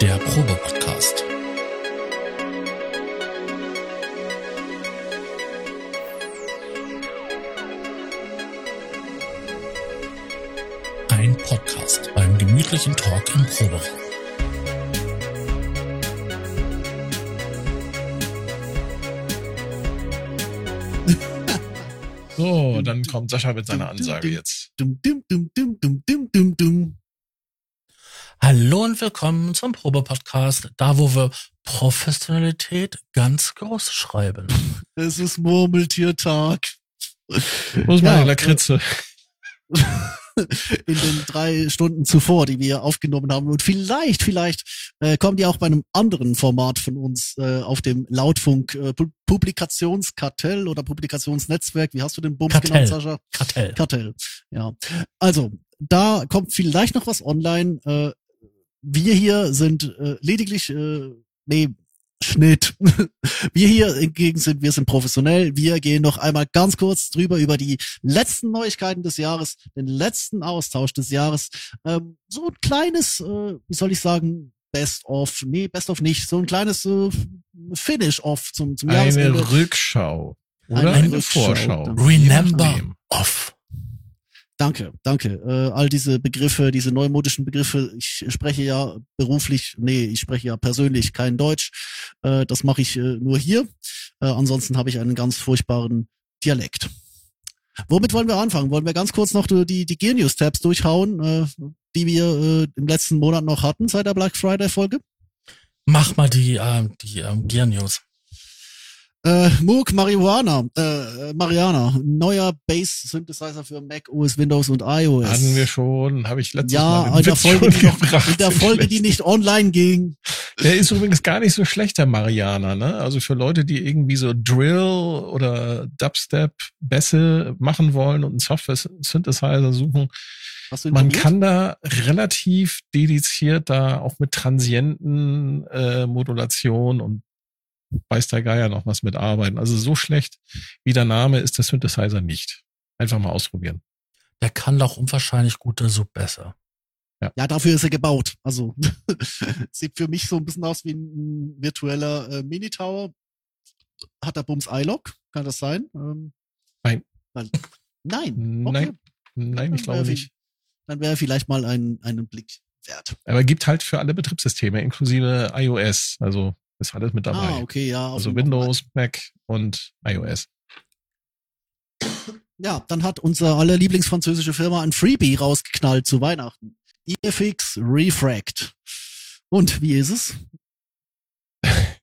der Probe-Podcast. Ein Podcast beim gemütlichen Talk im Proberaum. So, dann kommt Sascha mit seiner Ansage jetzt. Dum, dum, dum, dum, dum, dum, dum, dum. Hallo und willkommen zum Probe-Podcast, da wo wir Professionalität ganz groß schreiben. Es ist Murmeltiertag. Wo ist Ja, meine Lakritze? In den drei Stunden zuvor, die wir aufgenommen haben. Und vielleicht, vielleicht äh, kommt ihr auch bei einem anderen Format von uns äh, auf dem Lautfunk äh, Pu- Publikationskartell oder Publikationsnetzwerk. Wie hast du den Bums Kartell. genannt, Sascha? Kartell. Kartell. Ja. Also, da kommt vielleicht noch was online. Äh, wir hier sind äh, lediglich, äh, nee, Schnitt. Wir hier hingegen sind, wir sind professionell. Wir gehen noch einmal ganz kurz drüber über die letzten Neuigkeiten des Jahres, den letzten Austausch des Jahres. Ähm, so ein kleines, äh, wie soll ich sagen, Best of, nee, Best of nicht, so ein kleines äh, Finish off zum, zum Jahresende. Eine Rückschau. Oder Eine eine, Rückschau, Vorschau. Remember off. Danke, danke. Äh, all diese Begriffe, diese neumodischen Begriffe, ich spreche ja beruflich, nee, ich spreche ja persönlich kein Deutsch. Äh, das mache ich äh, nur hier. Äh, ansonsten habe ich einen ganz furchtbaren Dialekt. Womit wollen wir anfangen? Wollen wir ganz kurz noch die, die Gear News Tabs durchhauen, äh, die wir äh, im letzten Monat noch hatten seit der Black Friday Folge? Mach mal die, ähm, die ähm, Gear News. Äh, Moog Marihuana, äh, Mariana, neuer Bass Synthesizer für Mac OS, Windows und iOS. Hatten wir schon, habe ich letztes ja, Mal in der Folge, schon die gebracht. in der Folge, die nicht online ging. Der ist übrigens gar nicht so schlecht, der Mariana, ne? Also für Leute, die irgendwie so Drill oder Dubstep Bässe machen wollen und einen Software-Synthesizer suchen, Man kann da relativ dediziert da auch mit Transienten äh, Modulation und weiß der Geier noch was mitarbeiten. Also so schlecht wie der Name ist der Synthesizer nicht. Einfach mal ausprobieren. Der kann doch unwahrscheinlich guter so besser. Ja, dafür ist er gebaut. Also sieht für mich so ein bisschen aus wie ein virtueller äh, Mini-Tower. Hat der Bums iLock? Kann das sein? Ähm, Nein. Weil, nein. Okay. Nein, nein, ich glaube nicht. Dann wäre vielleicht mal ein, einen Blick wert. Aber gibt halt für alle Betriebssysteme, inklusive iOS. Also ist alles mit dabei. Ah, okay, ja. Also Windows, Mac und iOS. Ja, dann hat unser aller Lieblingsfranzösische Firma ein Freebie rausgeknallt zu Weihnachten. EFX Refract. Und wie ist es?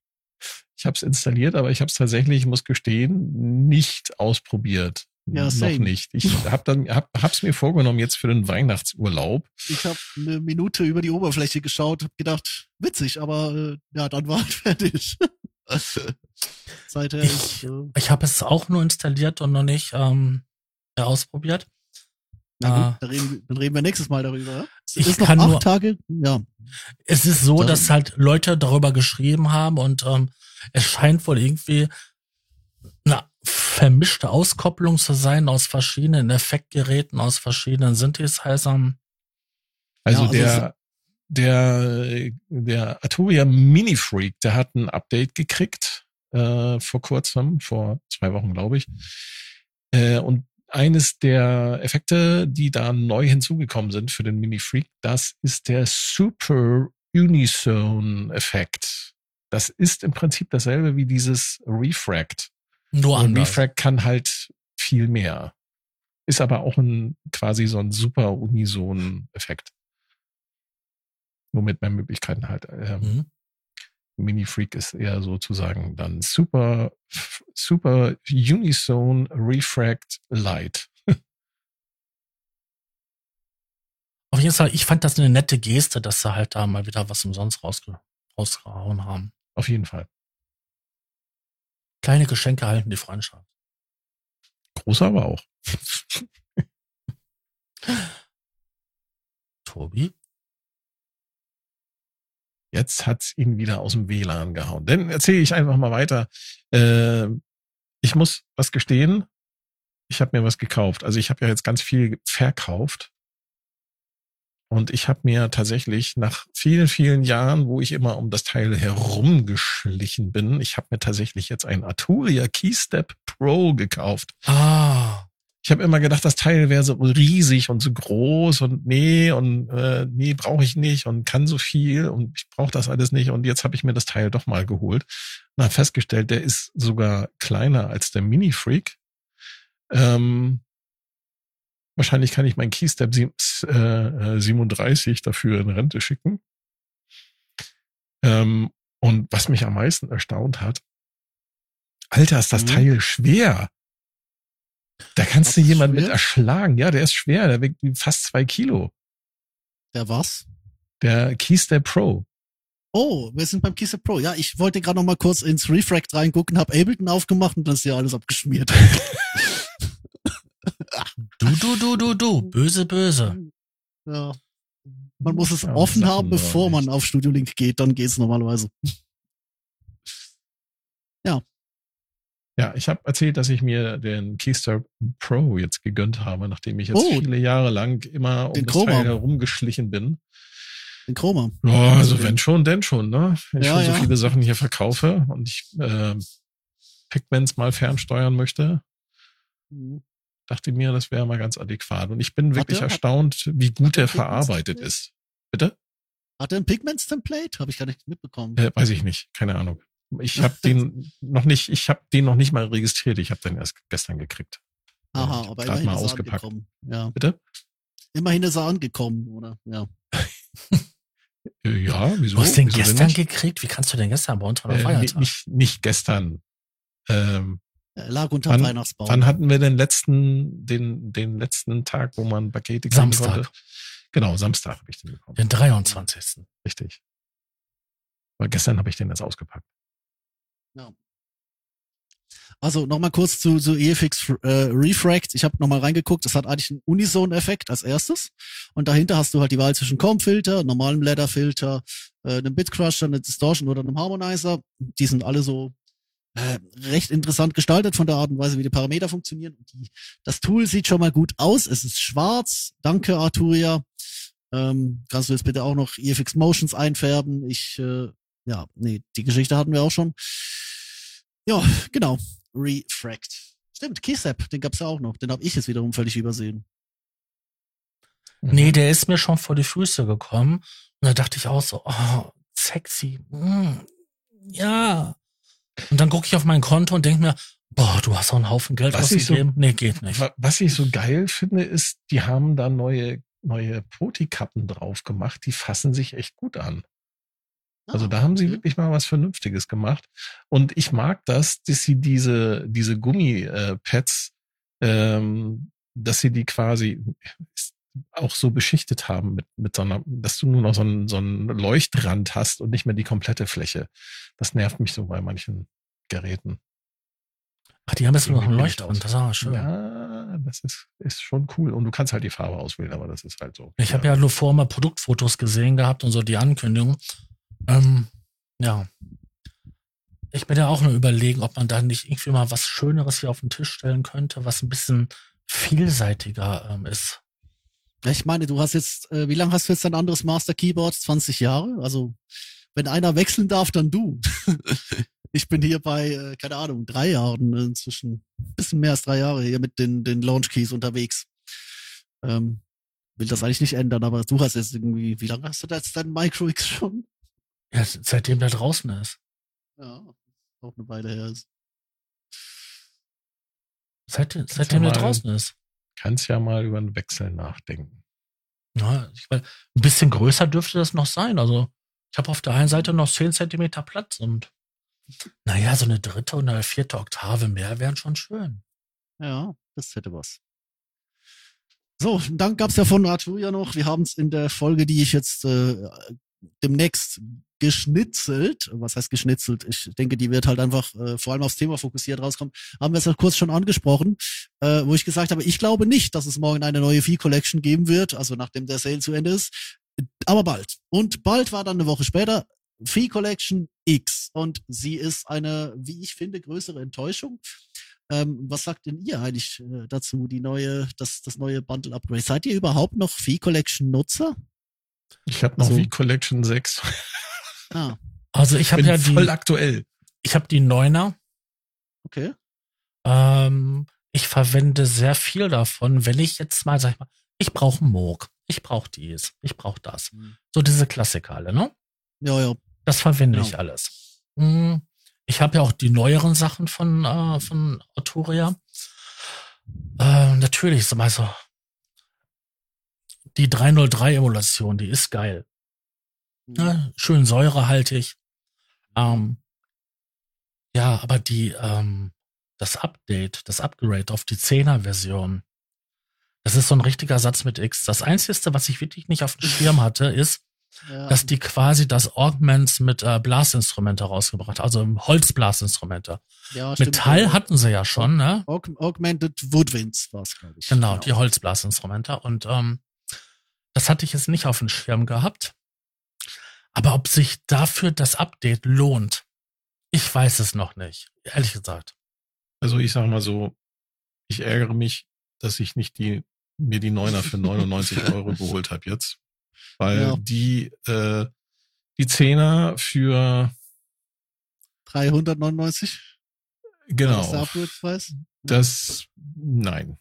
Ich habe es installiert, aber ich habe es tatsächlich, ich muss gestehen, nicht ausprobiert. Ja, Noch same. nicht. Ich habe dann hab, hab's mir vorgenommen jetzt für den Weihnachtsurlaub. Ich habe eine Minute über die Oberfläche geschaut, hab gedacht, witzig, aber äh, ja, dann war halt fertig. Seither Ich- äh, Ich habe es auch nur installiert und noch nicht ähm, ausprobiert. na gut, Ah. dann, reden, wir- dann reden wir nächstes Mal darüber. Es Ich ist noch kann acht nur- Tage. Ja, Es ist so, dass halt Leute darüber geschrieben haben und ähm, es scheint wohl irgendwie vermischte Auskopplung zu sein aus verschiedenen Effektgeräten, aus verschiedenen Synthesizern. Also, Ja, also der, der, der Arturia Mini Freak, der hat ein Update gekriegt äh, vor kurzem, vor zwei Wochen, glaube ich. Äh, und eines der Effekte, die da neu hinzugekommen sind für den Mini Freak, das ist der Super Unison Effekt. Das ist im Prinzip dasselbe wie dieses Refract. Nur Und anders. Refract kann halt viel mehr. Ist aber auch ein quasi so ein super Unison-Effekt. Nur mit mehr Möglichkeiten halt. Ähm, Mhm. Mini Freak ist eher sozusagen dann super, super Unison Refract Light. Auf jeden Fall, ich fand das eine nette Geste, dass sie halt da mal wieder was umsonst rausge rausgehauen haben. Auf jeden Fall. Kleine Geschenke halten die Freundschaft. Großer aber auch. Tobi? Jetzt hat's ihn wieder aus dem WLAN gehauen. Dann erzähle ich einfach mal weiter. Äh, ich muss was gestehen. Ich habe mir was gekauft. Also ich habe ja jetzt ganz viel verkauft. Und ich habe mir tatsächlich nach vielen, vielen Jahren, wo ich immer um das Teil herumgeschlichen bin, ich habe mir tatsächlich jetzt ein Arturia Keystep Pro gekauft. Ah. Ich habe immer gedacht, das Teil wäre so riesig und so groß und nee und äh, nee, brauche ich nicht und kann so viel und ich brauche das alles nicht. Und jetzt habe ich mir das Teil doch mal geholt und habe festgestellt, der ist sogar kleiner als der Mini Freak. Ähm, wahrscheinlich kann ich meinen Keystep sieb- äh, 37 dafür in Rente schicken. Ähm, und was mich am meisten erstaunt hat, Alter, ist das Mhm. Teil schwer. Da kannst du jemanden mit erschlagen. Ja, der ist schwer. Der wiegt fast zwei Kilo. Der was? Der Keystep Pro. Oh, wir sind beim Keystep Pro. Ja, ich wollte gerade noch mal kurz ins Refract reingucken, hab Ableton aufgemacht und das ist ja alles abgeschmiert. Du, du, du, du, du. Böse, böse. ja. Man muss es Ja, offen haben, bevor man auf Studio Link geht, dann geht's normalerweise. Ja, ich habe erzählt, dass ich mir den Keystep Pro jetzt gegönnt habe, nachdem ich jetzt Oh. viele Jahre lang immer um Den das Chroma. Teil herumgeschlichen bin. Den Chroma. Ja, also wenn schon, denn schon, ne? Wenn ich Ja, schon so ja. viele Sachen hier verkaufe und ich äh, Pigments mal fernsteuern möchte, Mhm. Dachte mir, das wäre mal ganz adäquat. Und ich bin Hat wirklich hat- erstaunt, wie gut Pigments verarbeitet ist. Bitte? Hat er ein Pigments-Template? Habe ich gar nicht mitbekommen. Äh, weiß ich nicht, keine Ahnung. Ich habe den noch nicht, ich habe den noch nicht mal registriert. Ich habe den erst gestern gekriegt. Aha, Ja, aber immerhin mal ist er ausgepackt. angekommen. Ja. Bitte? Immerhin ist er angekommen, oder? Ja. Äh, ja, wieso? Du hast den Wieso denn gestern gekriegt? Wie kannst du den gestern bei uns an der Äh, Feiertag? nicht, nicht, gestern. Ähm, Er lag unter Wann- Weihnachtsbaum. wann hatten wir den letzten, den, den letzten Tag, wo man Pakete kriegen Samstag. konnte? Genau, Samstag habe ich den bekommen. Den 23. Richtig. Aber gestern habe ich den erst ausgepackt. Also nochmal kurz zu, zu EFX äh, Refract. Ich habe nochmal reingeguckt. Das hat eigentlich einen Unison-Effekt als erstes. Und dahinter hast du halt die Wahl zwischen Comb-Filter, normalem Ladder-Filter, äh, einem Bitcrusher, einem Distortion oder einem Harmonizer. Die sind alle so äh, recht interessant gestaltet von der Art und Weise, wie die Parameter funktionieren. Die, das Tool sieht schon mal gut aus. Es ist schwarz. Danke, Arturia. Ähm, kannst du jetzt bitte auch noch EFX Motions einfärben? Ich, äh, ja, nee, die Geschichte hatten wir auch schon. Ja, genau. Refract. Stimmt, Keysap, den gab's ja auch noch. Den habe ich jetzt wiederum völlig übersehen. Nee, der ist mir schon vor die Füße gekommen. Und da dachte ich auch so, oh, sexy. Mm, ja. Und dann gucke ich auf mein Konto und denke mir, boah, du hast auch einen Haufen Geld Was ich so- ausgegeben. nee, geht nicht. Wa- Was ich so geil finde, ist, die haben da neue, neue Poti-Kappen drauf gemacht. Die fassen sich echt gut an. Also Ah, da haben sie wirklich mal was Vernünftiges gemacht. Und ich mag das, dass sie diese, diese Gummi-Pads, ähm, dass sie die quasi auch so beschichtet haben mit, mit so einer, dass du nur noch so einen, so einen Leuchtrand hast und nicht mehr die komplette Fläche. Das nervt mich so bei manchen Geräten. Ach, die haben jetzt nur noch einen Leuchtturm. Das ist aber schön. Ja, das ist, ist schon cool. Und du kannst halt die Farbe auswählen, aber das ist halt so. Ich habe ja nur vorher mal Produktfotos gesehen gehabt und so die Ankündigung. Ähm, ja. Ich bin ja auch nur überlegen, ob man da nicht irgendwie mal was Schöneres hier auf den Tisch stellen könnte, was ein bisschen vielseitiger ähm, ist. Ich meine, du hast jetzt, äh, wie lange hast du jetzt dein anderes Master Keyboard? 20 Jahre? Also, wenn einer wechseln darf, dann du. ich bin hier bei, äh, keine Ahnung, drei Jahren inzwischen, bisschen mehr als drei Jahre hier mit den, den Launch Keys unterwegs. Ähm, will das eigentlich nicht ändern, aber du hast jetzt irgendwie, wie lange hast du da jetzt dein Micro X schon? Ja, seitdem der draußen ist. Ja, auch eine Weile her ist. Seit, seitdem der draußen ist. Kannst ja mal über einen Wechsel nachdenken. Ja, ich mein, ein bisschen größer dürfte das noch sein. Also ich habe auf der einen Seite noch 10 Zentimeter Platz und naja, so eine dritte oder eine vierte Oktave mehr wären schon schön. Ja, das hätte was. So, dann gab's ja von Arturia noch, wir haben es in der Folge, die ich jetzt äh, demnächst geschnitzelt, was heißt geschnitzelt? Ich denke, die wird halt einfach äh, vor allem aufs Thema fokussiert rauskommen. Haben wir es ja kurz schon angesprochen, äh, wo ich gesagt habe, ich glaube nicht, dass es morgen eine neue Fee Collection geben wird, also nachdem der Sale zu Ende ist, aber bald. Und bald war dann eine Woche später Fee Collection X und sie ist eine, wie ich finde, größere Enttäuschung. Ähm, was sagt denn ihr eigentlich äh, dazu, die neue, das, das neue Bundle Upgrade? Seid ihr überhaupt noch Fee Collection Nutzer? Ich habe noch Also- wie Collection 6. Ah, Also ich habe Bin ja voll die, aktuell. ich habe die Neuner. okay. Ähm, ich verwende sehr viel davon, wenn ich jetzt mal, sag ich mal, ich brauche einen Moog, ich brauche dies, ich brauche das. Mhm. So diese Klassiker alle, ne? Ja, ja. Das verwende Genau. ich alles. Hm, Ich habe ja auch die neueren Sachen von, äh, von Arturia. Äh, natürlich, so mal so. Die 303-Emulation, die ist geil. Mhm. Ne? Schön säurehaltig. Ähm, ja, aber die, ähm, das Update, das Upgrade auf die 10er-Version, das ist so ein richtiger Satz mit X. Das Einzige, was ich wirklich nicht auf dem Schirm hatte, ist, Ja. dass die quasi das Augments mit äh, Blasinstrumente rausgebracht, also Holzblasinstrumente. ja, stimmt. Metall Äh, hatten sie ja schon, ne? Aug Augmented Woodwinds war es, glaube ich. Genau, die Holzblasinstrumente. Und ähm, das hatte ich jetzt nicht auf dem Schirm gehabt. Aber ob sich dafür das Update lohnt, ich weiß es noch nicht, ehrlich gesagt. Also ich sage mal so, ich ärgere mich, dass ich nicht die mir die Neuner für 99 Euro geholt habe jetzt. Weil Ja. die, äh, die Zehner für 399? War das der genau das nein.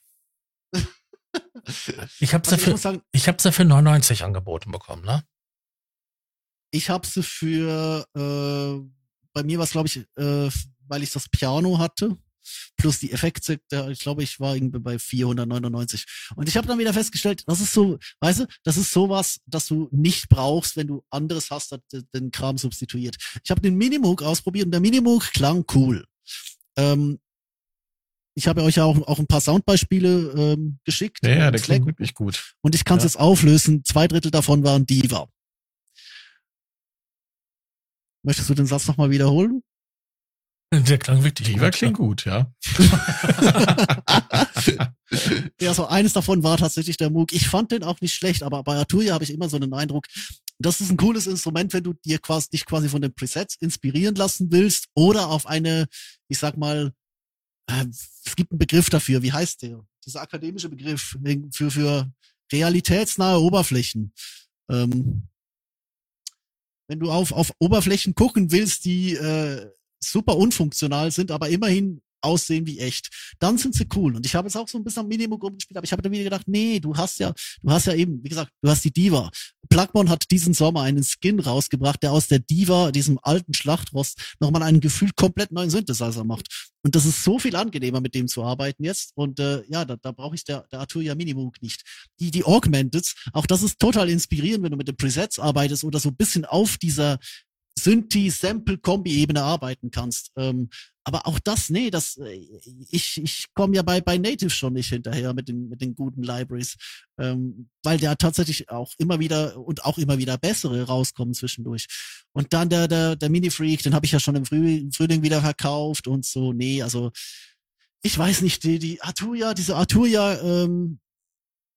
Ich habe Also ich dafür, sagen, ich habe dafür 99 angeboten bekommen, ne? ich habe sie für, äh, bei mir war es, glaube ich, äh, weil ich das Piano hatte, plus die Effekte, da, ich glaube, ich war irgendwie bei 499. Und ich habe dann wieder festgestellt, das ist so, weißt du, das ist sowas, das du nicht brauchst, wenn du anderes hast, das den- den Kram substituiert. Ich habe den Minimoog ausprobiert und der Minimoog klang cool. Ähm, ich habe euch ja auch, auch ein paar Soundbeispiele ähm, geschickt. Ja, ja, der Slack. klingt wirklich gut. Und ich kann es Ja. jetzt auflösen. Zwei Drittel davon waren Diva. Möchtest du den Satz nochmal wiederholen? Der klang wirklich Die war gut. klingt gut, ja. ja, so eines davon war tatsächlich der Moog. Ich fand den auch nicht schlecht, aber bei Arturia habe ich immer so den Eindruck, das ist ein cooles Instrument, wenn du dir quasi dich quasi von den Presets inspirieren lassen willst oder auf eine, ich sag mal, äh, es gibt einen Begriff dafür. Wie heißt der? Dieser akademische Begriff für für realitätsnahe Oberflächen. Ähm, wenn du auf auf Oberflächen gucken willst, die äh, super unfunktional sind, aber immerhin aussehen wie echt, dann sind sie cool. Und ich habe jetzt auch so ein bisschen am Minimum rumgespielt, aber ich habe dann wieder gedacht, nee, du hast ja, du hast ja eben, wie gesagt, du hast die Diva. Plugmon hat diesen Sommer einen Skin rausgebracht, der aus der Diva, diesem alten Schlachtrost, nochmal einen gefühlt komplett neuen Synthesizer macht. Und das ist so viel angenehmer, mit dem zu arbeiten jetzt. Und äh, ja, da, da brauche ich der, der Arturia Minimoog nicht. Die, die Augmented, auch das ist total inspirierend, wenn du mit den Presets arbeitest oder so ein bisschen auf dieser Synthi-Sample-Kombi-Ebene arbeiten kannst. Ähm, aber auch das, nee, das, äh, ich, ich komme ja bei, bei Native schon nicht hinterher mit den, mit den guten Libraries, ähm, weil der tatsächlich auch immer wieder und auch immer wieder bessere rauskommen zwischendurch. Und dann der, der, der Mini-Freak, den habe ich ja schon im, Früh, Frühling wieder verkauft und so, nee, also ich weiß nicht, die, die Arturia, diese Arturia ähm,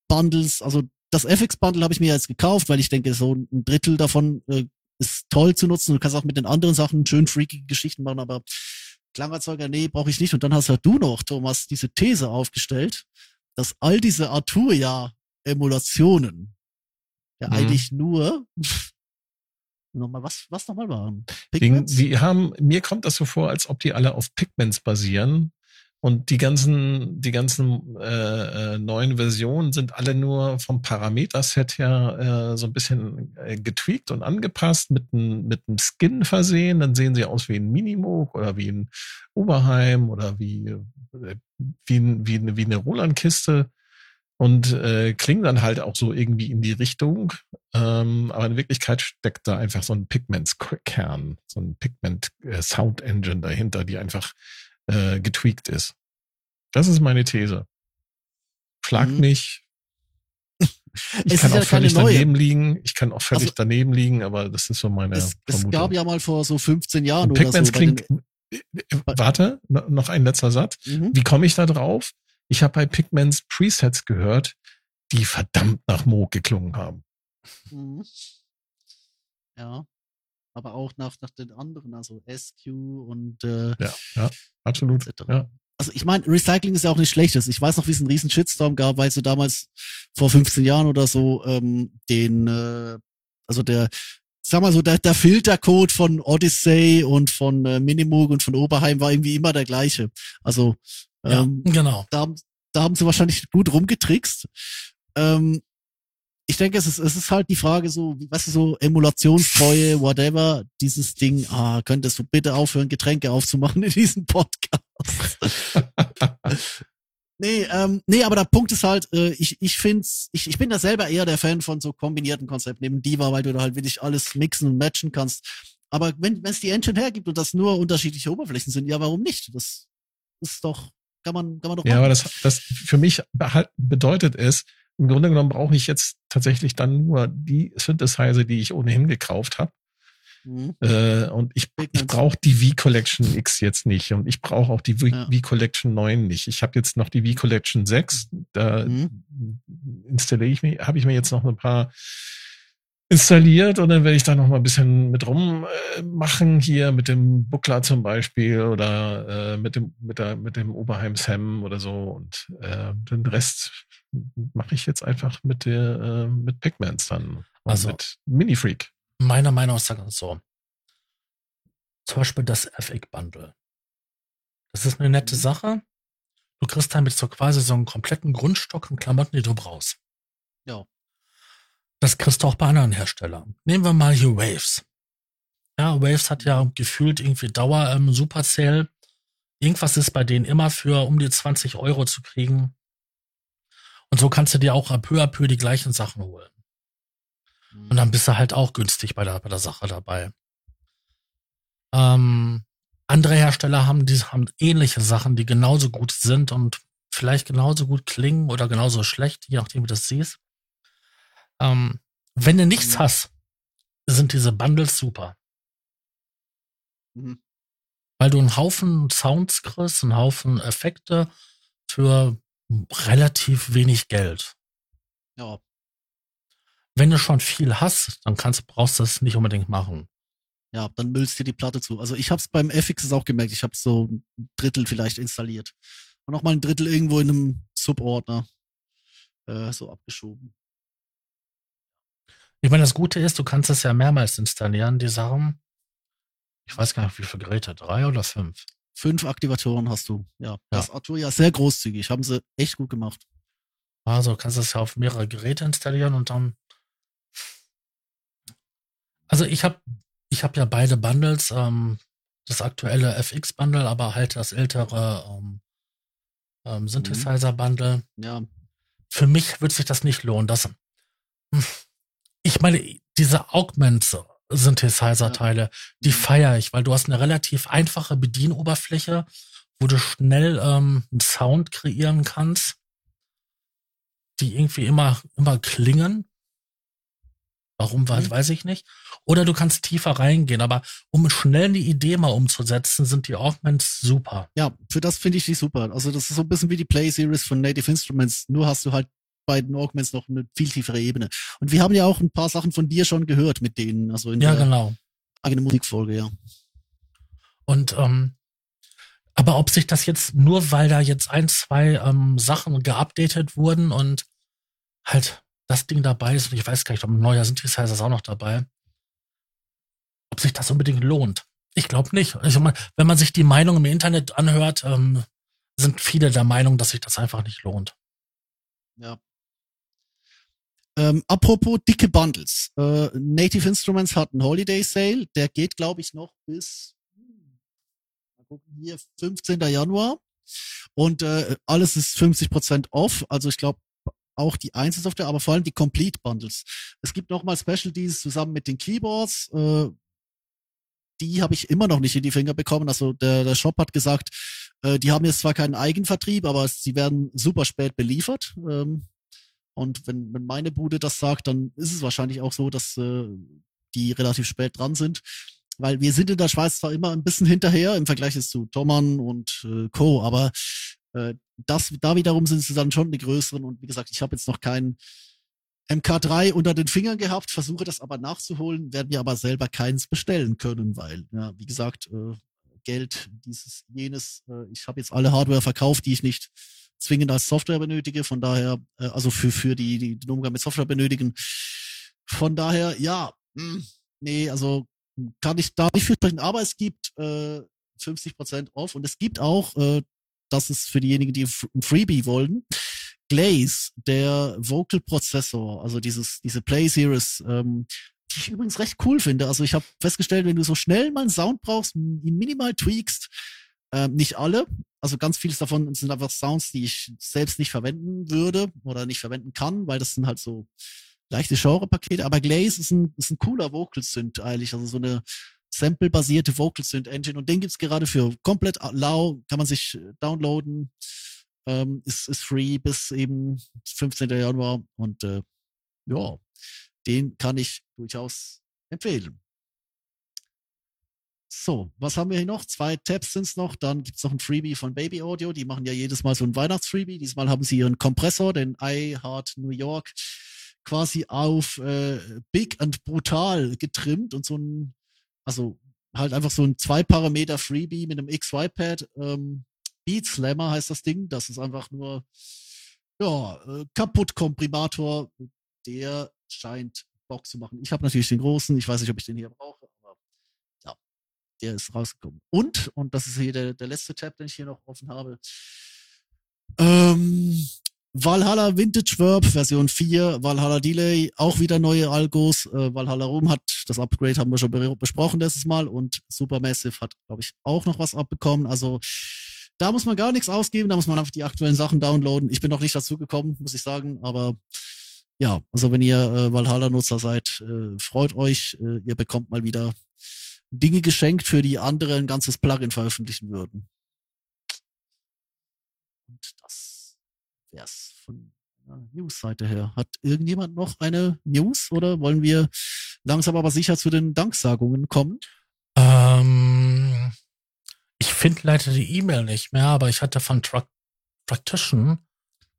Bundles, also das FX-Bundle habe ich mir jetzt gekauft, weil ich denke, so ein Drittel davon äh, ist toll zu nutzen. Du kannst auch mit den anderen Sachen schön freakige Geschichten machen, aber Klangerzeuger, nee, brauche ich nicht. Und dann hast ja du noch, Thomas, diese These aufgestellt, dass all diese Arturia-Emulationen ja Mhm. eigentlich nur nochmal, was, was nochmal waren? Die, Pigments? die haben, mir kommt das so vor, als ob die alle auf Pigments basieren. Und die ganzen, die ganzen äh, äh, neuen Versionen sind alle nur vom Parameterset her äh, so ein bisschen äh, getweakt und angepasst, mit einem mit Skin versehen. Dann sehen sie aus wie ein Minimoog oder wie ein Oberheim oder wie, äh, wie, wie, eine, wie eine Roland-Kiste und äh, klingen dann halt auch so irgendwie in die Richtung. Ähm, aber in Wirklichkeit steckt da einfach so ein Pigments-Kern, so ein Pigment-Sound-Engine dahinter, die einfach äh, getweakt ist. Das ist meine These. Schlag Mhm. mich. Ich Es kann ist ja auch völlig daneben liegen. Ich kann auch völlig Also- daneben liegen, aber das ist so meine es, es Vermutung. gab ja mal vor so 15 Jahren Und oder so. Klingt. äh, äh, Warte, no- noch ein letzter Satz. Mhm. Wie komme ich da drauf? Ich habe bei Pigments Presets gehört, die verdammt nach Moog geklungen haben. Mhm. Ja. Aber auch nach, nach den anderen, also SQ und äh, Ja, ja, absolut. etc. Ja. Also ich meine, Recycling ist ja auch nicht schlechtes. Ich weiß noch, wie es einen riesen Shitstorm gab, weil sie damals vor 15 Jahren oder so ähm, den äh, also der, sag mal so, der, der Filtercode von Odyssey und von äh, Minimoog und von Oberheim war irgendwie immer der gleiche. Also ähm, ja, genau. Da, haben- da haben sie wahrscheinlich gut rumgetrickst. Ähm, ich denke, es ist, es ist halt die Frage so, weißt du, so Emulationstreue, whatever, dieses Ding, ah, könntest du bitte aufhören, Getränke aufzumachen in diesem Podcast? nee, ähm, nee, aber der Punkt ist halt, äh, ich, ich find's, ich, ich bin da selber eher der Fan von so kombinierten Konzepten, eben Diva, weil du da halt wirklich alles mixen und matchen kannst. Aber wenn es die Engine hergibt und das nur unterschiedliche Oberflächen sind, ja, warum nicht? Das ist doch, kann man, kann man doch Ja, machen. aber das, das für mich bedeutet es, im Grunde genommen brauche ich jetzt tatsächlich dann nur die Synthesizer, die ich ohnehin gekauft habe. Mhm. Äh, und ich, ich brauche die V-Collection X jetzt nicht und ich brauche auch die V- Ja. V-Collection 9 nicht. Ich habe jetzt noch die V-Collection 6. Da Mhm. installiere ich mir, habe ich mir jetzt noch ein paar installiert und dann werde ich da noch mal ein bisschen mit rum äh, hier mit dem Buckler zum Beispiel oder äh, mit dem mit der mit dem Oberheim Sam oder so und äh, den Rest mache ich jetzt einfach mit der äh, mit Pigments dann und Also- mit Mini Freak. Meiner Meinung nach ist das so. Zum Beispiel das FX-Bundle. Das ist eine nette Mhm. Sache. Du kriegst damit so quasi so einen kompletten Grundstock an Klamotten, die du brauchst. Ja. Das kriegst du auch bei anderen Herstellern. Nehmen wir mal hier Waves. Ja, Waves hat ja gefühlt irgendwie Dauer ähm, Super Sale. Irgendwas ist bei denen immer für um die 20 Euro zu kriegen. Und so kannst du dir auch peu à peu die gleichen Sachen holen. Und dann bist du halt auch günstig bei der, bei der Sache dabei. Ähm, andere Hersteller haben, die haben ähnliche Sachen, die genauso gut sind und vielleicht genauso gut klingen oder genauso schlecht, je nachdem, wie du das siehst. Ähm, wenn du nichts Mhm. hast, sind diese Bundles super. Mhm. Weil du einen Haufen Sounds kriegst, einen Haufen Effekte für relativ wenig Geld. Ja, Wenn du schon viel hast, dann kannst, brauchst du das nicht unbedingt machen. ja, dann müllst dir die Platte zu. Also ich habe es beim FX auch gemerkt, ich habe so ein Drittel vielleicht installiert. Und noch mal ein Drittel irgendwo in einem Subordner äh, so abgeschoben. Ich meine, das Gute ist, du kannst es ja mehrmals installieren, die Sachen. Ich weiß gar nicht, wie viele Geräte, drei oder fünf. Fünf Aktivatoren hast du. Ja, das Arturia sehr großzügig. Haben sie echt gut gemacht. Also du kannst es ja auf mehrere Geräte installieren und dann. Also ich habe ich hab ja beide Bundles, ähm, das aktuelle FX-Bundle, aber halt das ältere ähm, ähm, Synthesizer-Bundle. Ja, Für mich wird sich das nicht lohnen. Das, ich meine, diese Augment-Synthesizer-Teile, die feiere ich, weil du hast eine relativ einfache Bedienoberfläche, wo du schnell ähm, einen Sound kreieren kannst, die irgendwie immer, immer klingen. Warum, weiß, Mhm. weiß ich nicht. Oder du kannst tiefer reingehen, aber um schnell eine Idee mal umzusetzen, sind die Augments super. ja, für das finde ich die super. Also das ist so ein bisschen wie die Play Series von Native Instruments. Nur hast du halt bei den Augments noch eine viel tiefere Ebene. Und wir haben ja auch ein paar Sachen von dir schon gehört mit denen, also in Ja, der genau. eigenen Musikfolge, ja. Und ähm, aber ob sich das jetzt nur, weil da jetzt ein, zwei ähm, Sachen geupdatet wurden und halt das Ding dabei ist, und ich weiß gar nicht, ob ein neuer Synthesizer ist auch noch dabei, ob sich das unbedingt lohnt. Ich glaube nicht. Ich meine, wenn man sich die Meinung im Internet anhört, ähm, sind viele der Meinung, dass sich das einfach nicht lohnt. Ja. Ähm, apropos dicke Bundles. Äh, Native Instruments hat einen Holiday Sale. Der geht, glaube ich, noch bis hm, mal gucken, hier 15. Januar. Und äh, alles ist 50% off. Also ich glaube auch die Einzelsoftware, aber vor allem die Complete Bundles. Es gibt nochmal Specialties zusammen mit den Keyboards. Äh, die habe ich immer noch nicht in die Finger bekommen. Also der, der Shop hat gesagt, äh, die haben jetzt zwar keinen Eigenvertrieb, aber sie werden super spät beliefert. Ähm, und wenn, wenn meine Bude das sagt, dann ist es wahrscheinlich auch so, dass äh, die relativ spät dran sind. Weil wir sind in der Schweiz zwar immer ein bisschen hinterher im Vergleich zu Thomann und äh, Co., aber äh, das, da wiederum sind sie dann schon die größeren. Und wie gesagt, ich habe jetzt noch keinen MK3 unter den Fingern gehabt, versuche das aber nachzuholen, werden wir aber selber keins bestellen können, weil, ja, wie gesagt, äh, Geld, dieses, jenes, äh, ich habe jetzt alle Hardware verkauft, die ich nicht zwingend als Software benötige, von daher, äh, also für, für die, die den Umgang mit Software benötigen. Von daher, ja, hm, nee, also kann ich da nicht für sprechen, aber es gibt äh, 50% off und es gibt auch, äh, das ist für diejenigen, die ein Freebie wollen, Glaze, der Vocal Prozessor, also dieses, diese Play Series, ähm, die ich übrigens recht cool finde. Also ich habe festgestellt, wenn du so schnell mal einen Sound brauchst, ihn minimal tweakst, ähm, nicht alle, also ganz vieles davon sind einfach Sounds, die ich selbst nicht verwenden würde oder nicht verwenden kann, weil das sind halt so leichte Genre-Pakete. Aber Glaze ist ein, ist ein cooler Vocal-Synth eigentlich, also so eine Sample-basierte Vocal-Synth-Engine und den gibt's gerade für komplett lau, kann man sich downloaden ähm, ist, ist free bis eben 15. Januar und äh, ja, den kann ich durchaus empfehlen. So, was haben wir hier noch? Zwei Tabs sind's noch. Dann gibt's noch ein Freebie von Baby Audio. Die machen ja jedes Mal so ein Weihnachtsfreebie. Diesmal haben sie ihren Kompressor, den iHeart New York, quasi auf äh, Big and Brutal getrimmt und so ein, also halt einfach so ein zwei Parameter Freebie mit einem XY-Pad. Ähm, Beat Slammer heißt das Ding. Das ist einfach nur, ja, äh, Kaputt-Komprimator. Der scheint Bock zu machen. Ich habe natürlich den großen. Ich weiß nicht, ob ich den hier brauche, der ist rausgekommen. Und, und das ist hier der, der letzte Tab, den ich hier noch offen habe. Ähm, Valhalla Vintage Verb Version 4, Valhalla Delay, auch wieder neue Algos. Äh, Valhalla Room hat das Upgrade, haben wir schon besprochen letztes Mal und Supermassive hat, glaube ich, auch noch was abbekommen. Also da muss man gar nichts ausgeben, da muss man einfach die aktuellen Sachen downloaden. Ich bin noch nicht dazu gekommen, muss ich sagen, aber ja, also wenn ihr äh, Valhalla-Nutzer seid, äh, freut euch, äh, ihr bekommt mal wieder Dinge geschenkt, für die andere ein ganzes Plugin veröffentlichen würden. Und das wär's von der News-Seite her. Hat irgendjemand noch eine News oder wollen wir langsam aber sicher zu den Danksagungen kommen? Ähm, ich finde leider die E-Mail nicht mehr, aber ich hatte von Truck Practition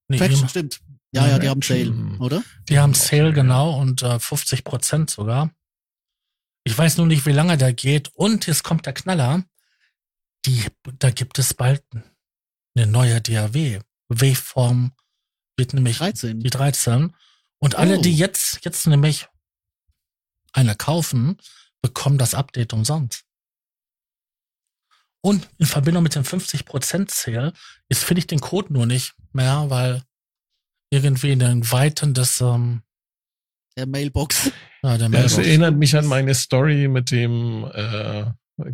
eine E-Mail. stimmt. Ja, ja, die haben Sale, oder? Die haben Sale, genau, und äh, 50 Prozent sogar. Ich weiß nur nicht, wie lange der geht. Und jetzt kommt der Knaller. Die, da gibt es bald eine neue DAW. Waveform wird nämlich 13. die 13. Und alle, Oh. die jetzt, jetzt nämlich eine kaufen, bekommen das Update umsonst. Und in Verbindung mit dem 50% Sale, jetzt finde ich den Code nur nicht mehr, weil irgendwie in den Weiten des, ähm, Der Mailbox. Der Das erinnert mich an meine Story mit dem äh,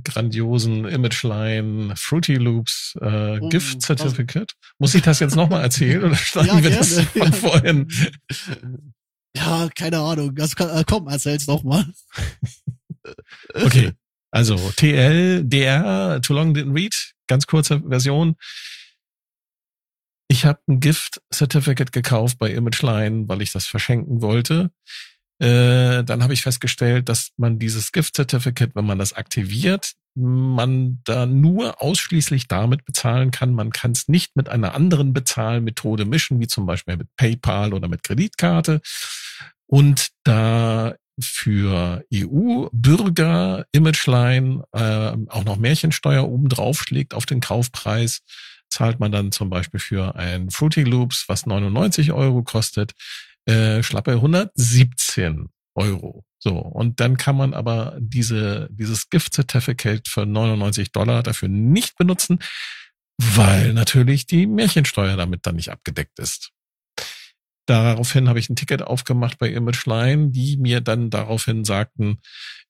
grandiosen Imageline Fruity Loops äh, Oh, Gift Certificate. Muss ich das jetzt nochmal erzählen oder standen Ja, wir das von ja. vorhin? Ja, keine Ahnung. Also, komm, erzähl's noch mal. Okay. Also TL, DR, Too Long Didn't Read, ganz kurze Version. Ich habe ein Gift Certificate gekauft bei Imageline, weil ich das verschenken wollte. Äh, dann habe ich festgestellt, dass man dieses Gift Certificate, wenn man das aktiviert, man da nur ausschließlich damit bezahlen kann. Man kann es nicht mit einer anderen Bezahlmethode mischen, wie zum Beispiel mit PayPal oder mit Kreditkarte. Und da für EU-Bürger Imageline äh, auch noch Märchensteuer oben drauf schlägt auf den Kaufpreis, zahlt man dann zum Beispiel für ein Fruity Loops, was 99 Euro kostet, äh, schlappe 117 Euro. So, und dann kann man aber diese, dieses Gift Certificate für 99 Dollar dafür nicht benutzen, weil natürlich die Märchensteuer damit dann nicht abgedeckt ist. Daraufhin habe ich ein Ticket aufgemacht bei Imageline, die mir dann daraufhin sagten,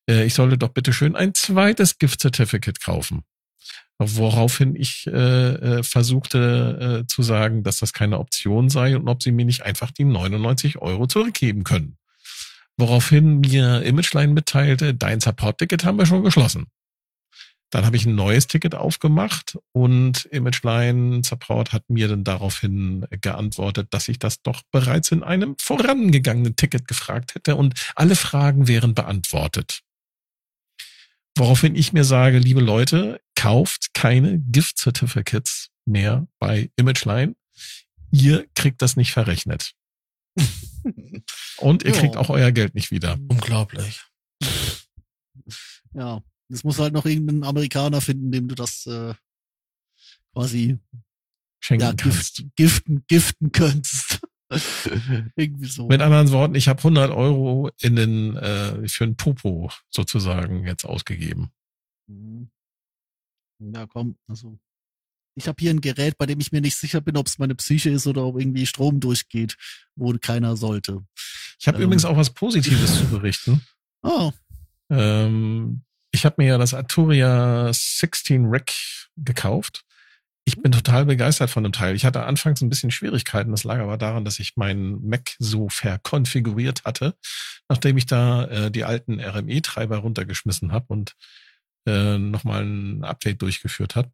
äh, ich sollte doch bitte schön ein zweites Gift Certificate kaufen. Woraufhin ich äh, äh, versuchte äh, zu sagen, dass das keine Option sei und ob sie mir nicht einfach die 99 Euro zurückgeben können. Woraufhin mir Imageline mitteilte, dein Support-Ticket haben wir schon geschlossen. Dann habe ich ein neues Ticket aufgemacht und Imageline Support hat mir dann daraufhin geantwortet, dass ich das doch bereits in einem vorangegangenen Ticket gefragt hätte und alle Fragen wären beantwortet. Woraufhin ich mir sage, liebe Leute, kauft keine Gift Certificates mehr bei Imageline. Ihr kriegt das nicht verrechnet. Und ihr Ja. kriegt auch euer Geld nicht wieder. Unglaublich. Ja, es muss halt noch irgendeinen Amerikaner finden, dem du das äh, quasi Schenken ja, kannst. gift, giften, giften könntest. Irgendwie so. Mit anderen Worten, ich habe 100 Euro in den äh, für ein Popo sozusagen jetzt ausgegeben. Mhm. Ja, komm, also ich habe hier ein Gerät, bei dem ich mir nicht sicher bin, ob es meine Psyche ist oder ob irgendwie Strom durchgeht, wo keiner sollte. Ich habe Ähm. übrigens auch was Positives zu berichten. Oh, Ähm, ich habe mir ja das Arturia 16 Rack gekauft. Ich bin total begeistert von dem Teil. Ich hatte anfangs ein bisschen Schwierigkeiten. Das lag aber daran, dass ich meinen Mac so verkonfiguriert hatte, nachdem ich da äh, die alten RME-Treiber runtergeschmissen habe und äh, nochmal ein Update durchgeführt habe.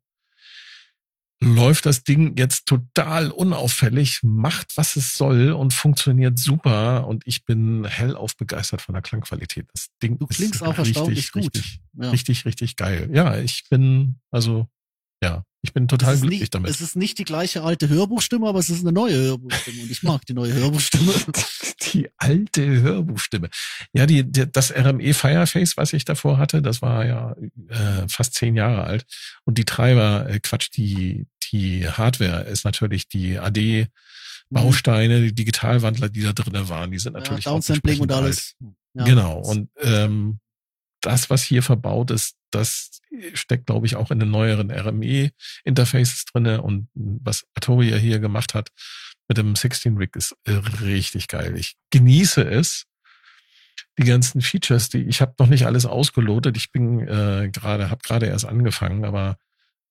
Läuft das Ding jetzt total unauffällig, macht was es soll und funktioniert super. Und ich bin hellauf begeistert von der Klangqualität. Das Ding du klingst ist auch richtig, erstaunlich gut. Richtig, ja. richtig, richtig geil. Ja, ich bin, also, ja, ich bin total glücklich nicht, damit. Es ist nicht die gleiche alte Hörbuchstimme, aber es ist eine neue Hörbuchstimme und ich mag die neue Hörbuchstimme. Die alte Hörbuchstimme. Ja, die, die das RME Fireface, was ich davor hatte, das war ja äh, fast zehn Jahre alt. Und die Treiber, äh, Quatsch, die, die Hardware ist natürlich die AD Bausteine, die Digitalwandler, die da drinnen waren, die sind ja, natürlich auch Downsampling und alles. Ja. Genau. Und ähm, das, was hier verbaut ist, das steckt, glaube ich, auch in den neueren RME-Interfaces drinne. Und was Arturia hier gemacht hat mit dem 16-Rig ist äh, richtig geil. Ich genieße es. Die ganzen Features, die ich habe noch nicht alles ausgelotet. Ich bin äh, gerade, habe gerade erst angefangen, aber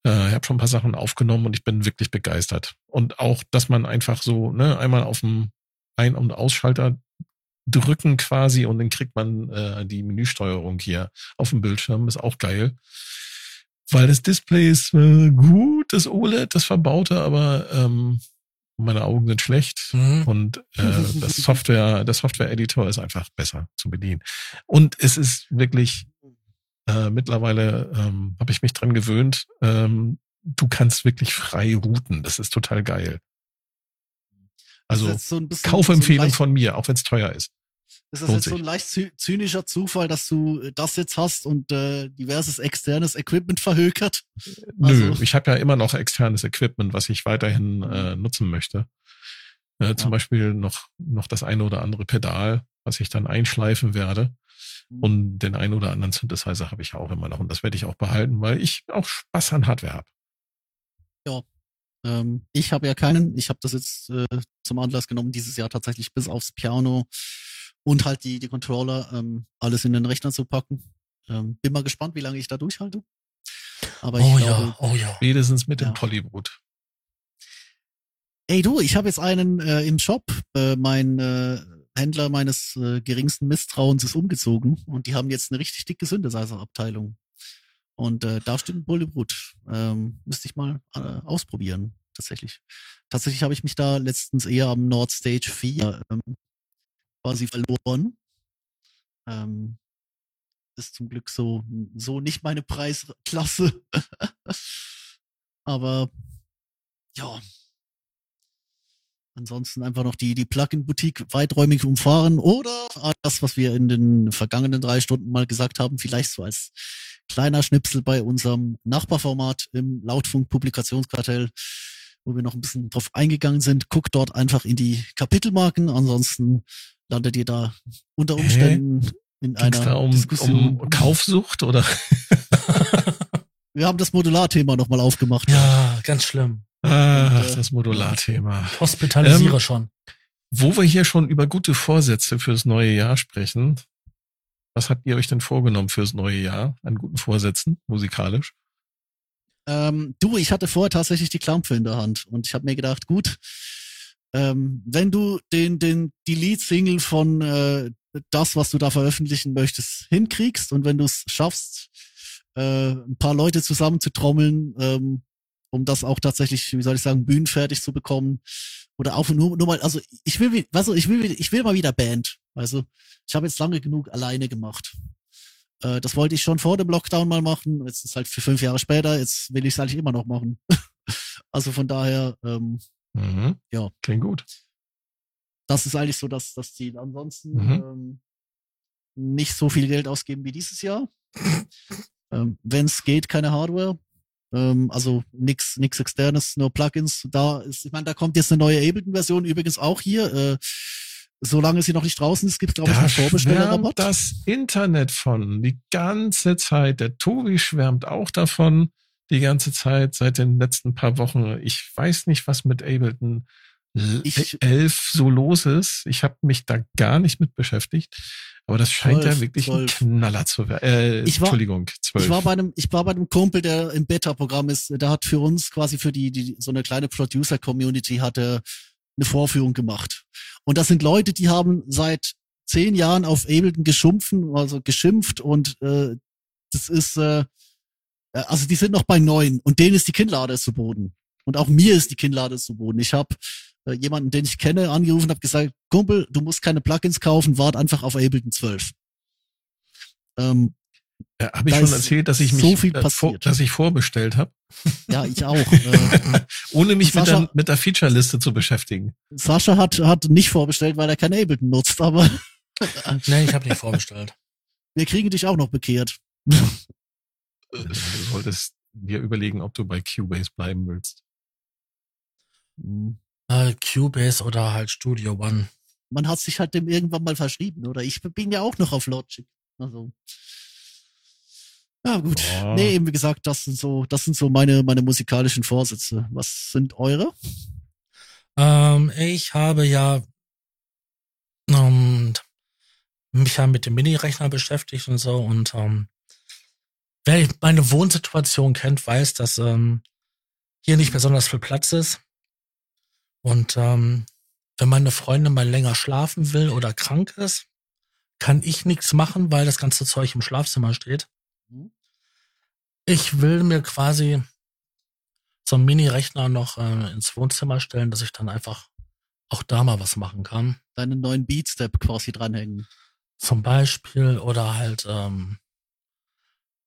äh, ich habe schon ein paar Sachen aufgenommen und ich bin wirklich begeistert. Und auch, dass man einfach so ne, einmal auf dem Ein- und Ausschalter drücken quasi und dann kriegt man äh, die Menüsteuerung hier auf dem Bildschirm, ist auch geil. Weil das Display ist äh, gut, das OLED, das verbaute, aber ähm, meine Augen sind schlecht Mhm. und äh, das Software, der Software-Editor ist einfach besser zu bedienen. Und es ist wirklich äh, mittlerweile ähm, habe ich mich dran gewöhnt. Ähm, du kannst wirklich frei routen. Das ist total geil. Das Also so Kaufempfehlung so von mir, auch wenn es teuer ist. Das ist lohnt jetzt so ein sich. leicht zy- zynischer Zufall, dass du äh, das jetzt hast und äh, diverses externes Equipment verhökert. Nö, Also- ich habe ja immer noch externes Equipment, was ich weiterhin äh, nutzen möchte. Äh, zum Ja. Beispiel noch, noch das eine oder andere Pedal, was ich dann einschleifen werde. Mhm. Und den einen oder anderen Synthesizer habe ich auch immer noch. Und das werde ich auch behalten, weil ich auch Spaß an Hardware habe. Ähm, ich habe ja keinen. Ich habe das jetzt äh, zum Anlass genommen, dieses Jahr tatsächlich bis aufs Piano und halt die, die Controller ähm, alles in den Rechner zu packen. Ähm, bin mal gespannt, wie lange ich da durchhalte. Aber ich Oh glaube, ja, oh ja. Spätestens mit Ja. dem Polybrut. Ey du, ich habe jetzt einen äh, im Shop. Äh, mein äh, Händler meines äh, geringsten Misstrauens ist umgezogen und die haben jetzt eine richtig dicke Synthesizer-Abteilung. Und äh, da steht ein Bullebrut. Ähm, müsste ich mal äh, ausprobieren, tatsächlich. Tatsächlich habe ich mich da letztens eher am Nord Stage 4 ähm, quasi verloren. Ähm, ist zum Glück so, so nicht meine Preisklasse. Aber ja, Ansonsten einfach noch die, die Plugin-Boutique weiträumig umfahren oder das, was wir in den vergangenen drei Stunden mal gesagt haben, vielleicht so als kleiner Schnipsel bei unserem Nachbarformat im Lautfunk-Publikationskartell, wo wir noch ein bisschen drauf eingegangen sind. Guckt dort einfach in die Kapitelmarken. Ansonsten landet ihr da unter Hä? Umständen in Ging's einer da um, Diskussion. um Kaufsucht oder? Wir haben das Modularthema nochmal aufgemacht. Ja, ganz schlimm. Ach, äh, das Modularthema. Hospitalisiere Ähm, schon. Wo wir hier schon über gute Vorsätze fürs neue Jahr sprechen, was habt ihr euch denn vorgenommen fürs neue Jahr an guten Vorsätzen, musikalisch? Ähm, du, ich hatte vorher tatsächlich die Klampfe in der Hand und ich habe mir gedacht, gut, ähm, wenn du den, den, die Lead-Single von äh, das, was du da veröffentlichen möchtest, hinkriegst und wenn du es schaffst, äh, ein paar Leute zusammenzutrommeln, ähm, um das auch tatsächlich, wie soll ich sagen, bühnenfertig zu bekommen. Oder auch nur, nur mal, also ich will, wie- weißt du, ich will, ich will mal wieder Band. Also ich habe jetzt lange genug alleine gemacht. Äh, das wollte ich schon vor dem Lockdown mal machen. Jetzt ist halt für fünf Jahre später, jetzt will ich es eigentlich immer noch machen. also von daher, ähm, Mhm. Ja. Klingt gut. das ist eigentlich so das, das Ziel. Ansonsten Mhm. ähm, nicht so viel Geld ausgeben wie dieses Jahr. ähm, Wenn es geht, keine Hardware. Ähm, also nix, nix externes, nur Plugins. Da ist, ich meine, da kommt jetzt eine neue Ableton-Version übrigens auch hier. Äh, solange sie noch nicht draußen ist, gibt es, glaube ich, einen Vorbestellerrabatt. das Internet von. Die ganze Zeit. Der Tobi schwärmt auch davon. Die ganze Zeit, seit den letzten paar Wochen. Ich weiß nicht, was mit Ableton Ich- 11 so los ist. Ich habe mich da gar nicht mit beschäftigt. Aber das scheint 12, ja wirklich 12. ein Knaller zu werden. Äh, Ich war- Entschuldigung, 12. Ich war bei einem, ich war bei einem Kumpel, der im Beta-Programm ist. Der hat für uns quasi für die, die so eine kleine Producer-Community hatte eine Vorführung gemacht. Und das sind Leute, die haben seit zehn Jahren auf Ableton geschumpfen, also geschimpft und äh, das ist, äh, äh, also die sind noch bei neun und denen ist die Kinnlade zu Boden. Und auch mir ist die Kinnlade zu Boden. Ich habe äh, jemanden, den ich kenne, angerufen und habe gesagt, Kumpel, du musst keine Plugins kaufen, wart einfach auf Ableton 12. Ähm, ja, habe ich schon erzählt, dass ich mich, so viel äh, vor, dass ich vorbestellt habe, ja, ich auch. äh, ohne mich mit Sascha- der, mit der Feature-Liste zu beschäftigen. Sascha hat, hat nicht vorbestellt, weil er kein Ableton nutzt, aber Nee, ich habe nicht vorbestellt. wir kriegen dich auch noch bekehrt. Äh, Du solltest dir überlegen, ob du bei Cubase bleiben willst. Äh, Cubase oder halt Studio One. Man hat sich halt dem irgendwann mal verschrieben, oder? Ich bin ja auch noch auf Logic. Also. Ja, gut. Ja. Nee, eben wie gesagt, das sind so, das sind so meine, meine musikalischen Vorsätze. Was sind eure? Ähm, ich habe ja ähm, mich ja mit dem Mini-Rechner beschäftigt und so und ähm, wer meine Wohnsituation kennt, weiß, dass ähm, hier nicht besonders viel Platz ist. Und ähm, wenn meine Freundin mal länger schlafen will oder krank ist, kann ich nichts machen, weil das ganze Zeug im Schlafzimmer steht. Mhm. Ich will mir quasi so einen Mini-Rechner noch äh, ins Wohnzimmer stellen, dass ich dann einfach auch da mal was machen kann. Deinen neuen Beatstep quasi dranhängen. Zum Beispiel oder halt ähm,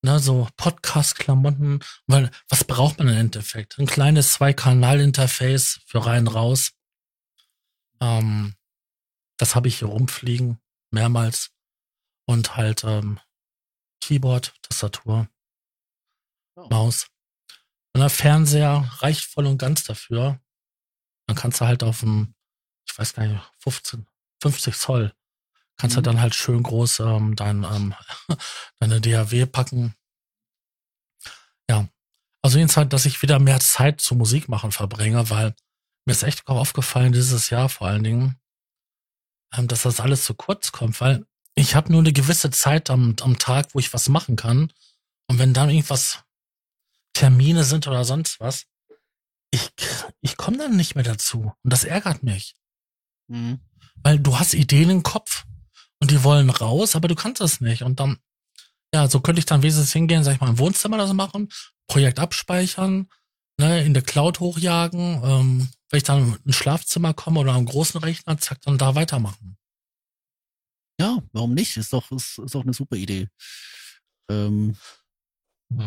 ne, so Podcast-Klamotten, weil was braucht man im Endeffekt? Ein kleines Zwei-Kanal-Interface für rein raus. Ähm, das habe ich hier rumfliegen, mehrmals. Und halt ähm, Keyboard, Tastatur, Ja. Maus. Und der Fernseher reicht voll und ganz dafür. Dann kannst du halt auf dem, ich weiß gar nicht, 15, 50 Zoll, kannst du Mhm. dann halt schön groß ähm, dein, ähm, deine DAW packen. Ja. Also jedenfalls, dass ich wieder mehr Zeit zum Musik machen verbringe, weil mir ist echt aufgefallen dieses Jahr vor allen Dingen, ähm, dass das alles zu kurz kommt, weil ich habe nur eine gewisse Zeit am, am Tag, wo ich was machen kann. Und wenn dann irgendwas Termine sind oder sonst was, ich, ich komme dann nicht mehr dazu. Und das ärgert mich. Mhm. Weil du hast Ideen im Kopf und die wollen raus, aber du kannst das nicht. Und dann, ja, so könnte ich dann wesentlich hingehen, sag ich mal, im Wohnzimmer das machen, Projekt abspeichern, ne, in der Cloud hochjagen, ähm, wenn ich dann ins Schlafzimmer komme oder am großen Rechner, zack, dann da weitermachen. Ja, warum nicht? Ist doch, ist, ist doch eine super Idee. Ähm,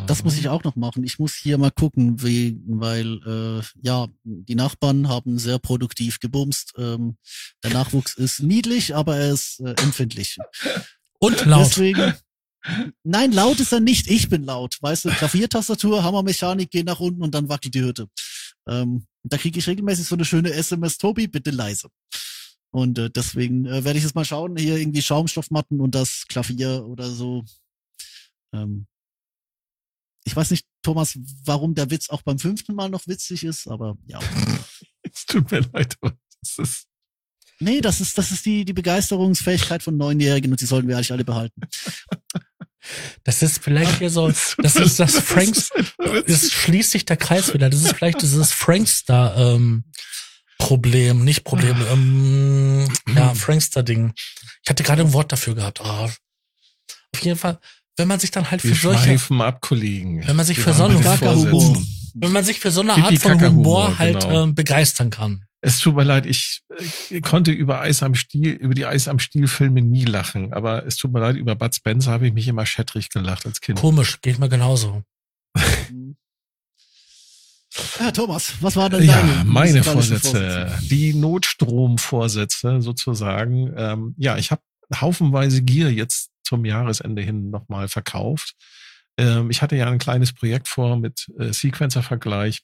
Das muss ich auch noch machen. Ich muss hier mal gucken, wie, weil äh, ja, die Nachbarn haben sehr produktiv gebumst. Ähm, der Nachwuchs ist niedlich, aber er ist äh, empfindlich. Und laut. Deswegen. Nein, laut ist er nicht. Ich bin laut. Weißt du, Klaviertastatur, Hammermechanik, geh nach unten und dann wackelt die Hütte. Ähm, da kriege ich regelmäßig so eine schöne SMS, Tobi, bitte leise. Und äh, deswegen äh, werde ich jetzt mal schauen, hier irgendwie Schaumstoffmatten und das Klavier oder so. Ähm, ich weiß nicht, Thomas, warum der Witz auch beim fünften Mal noch witzig ist, aber ja. Es tut mir leid, aber das ist, Nee, das ist, das ist die, die Begeisterungsfähigkeit von Neunjährigen und die sollten wir eigentlich alle behalten. Das ist vielleicht hier so, das ist das Franks, es schließt sich der Kreis wieder. Das ist vielleicht dieses Frankster, ähm, Problem, nicht Problem, ähm, ja, Frankster-Ding. Ich hatte gerade ein Wort dafür gehabt. Ah. Auf jeden Fall, wenn man sich dann halt für wir solche, schweifen ab, Kollegen. wenn man sich Wir für so. Vorsätzen. wenn man sich für so eine Art von Humor halt genau. ähm, begeistern kann. Es tut mir leid, ich äh, konnte über Eis am Stiel, über die Eis am Stiel Filme nie lachen, aber es tut mir leid, über Bud Spencer habe ich mich immer schättrig gelacht als Kind. Komisch, geht mir genauso. Ja, Thomas, was war denn Ja, deine meine musikalischen Vorsätze, die Notstromvorsätze sozusagen. Ähm, ja, ich habe haufenweise Gier jetzt zum Jahresende hin nochmal verkauft. Ähm, ich hatte ja ein kleines Projekt vor mit äh, Sequencer-Vergleich.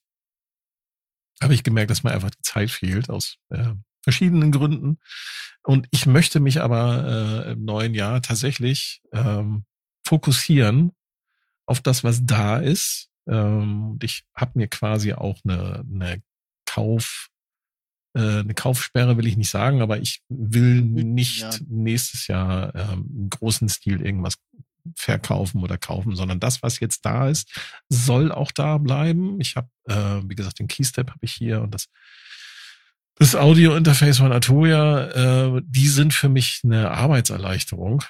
Habe ich gemerkt, dass mir einfach die Zeit fehlt aus äh, verschiedenen Gründen. Und ich möchte mich aber äh, im neuen Jahr tatsächlich ähm, fokussieren auf das, was da ist. Ähm, ich habe mir quasi auch eine, eine Kauf, eine Kaufsperre will ich nicht sagen, aber ich will nicht ja. nächstes Jahr ähm, im großen Stil irgendwas verkaufen oder kaufen, sondern das, was jetzt da ist, soll auch da bleiben. Ich habe, äh, wie gesagt, den Keystep habe ich hier und das das Audio-Interface von Arturia, äh, die sind für mich eine Arbeitserleichterung.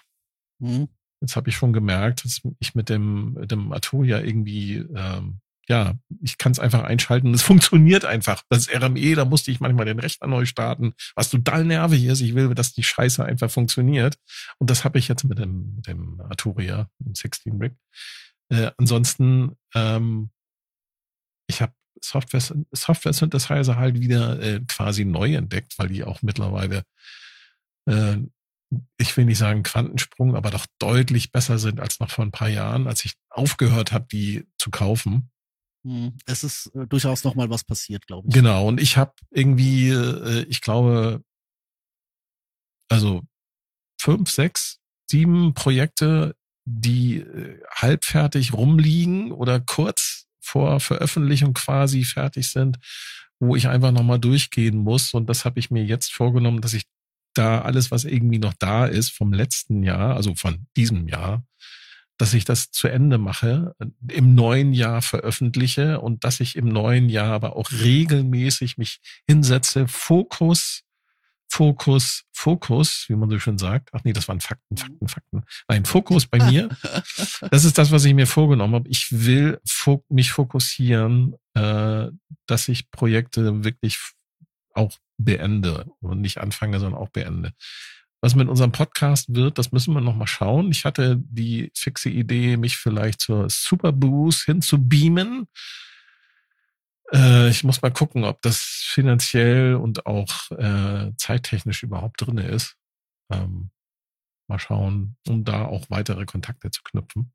Mhm. Jetzt habe ich schon gemerkt, dass ich mit dem, mit dem Arturia irgendwie ähm, ja, ich kann es einfach einschalten. Es funktioniert einfach. Das RME, da musste ich manchmal den Rechner neu starten, was total nervig ist. Ich will, dass die Scheiße einfach funktioniert. Und das habe ich jetzt mit dem, mit dem Arturia, dem 16 Brick. Äh, ansonsten, ähm, ich habe Software, Software Synthesizer halt wieder äh, quasi neu entdeckt, weil die auch mittlerweile, äh, ich will nicht sagen Quantensprung, aber doch deutlich besser sind als noch vor ein paar Jahren, als ich aufgehört habe, die zu kaufen. Hm, es ist äh, durchaus noch mal was passiert, glaube ich. Genau, und ich habe irgendwie, äh, ich glaube, also fünf, sechs, sieben Projekte, die äh, halbfertig rumliegen oder kurz vor Veröffentlichung quasi fertig sind, wo ich einfach nochmal durchgehen muss. Und das habe ich mir jetzt vorgenommen, dass ich da alles, was irgendwie noch da ist vom letzten Jahr, also von diesem Jahr, dass ich das zu Ende mache, im neuen Jahr veröffentliche und dass ich im neuen Jahr aber auch regelmäßig mich hinsetze, Fokus, Fokus, Fokus, wie man so schön sagt. Ach nee, das waren Fakten, Fakten, Fakten. Nein, Fokus bei mir. Das ist das, was ich mir vorgenommen habe. Ich will mich fokussieren, äh, dass ich Projekte wirklich auch beende und nicht anfange, sondern auch beende. Was mit unserem Podcast wird, das müssen wir noch mal schauen. Ich hatte die fixe Idee, mich vielleicht zur Superboost hinzubeamen. Äh, ich muss mal gucken, ob das finanziell und auch äh, zeittechnisch überhaupt drinne ist. Ähm, mal schauen, um da auch weitere Kontakte zu knüpfen.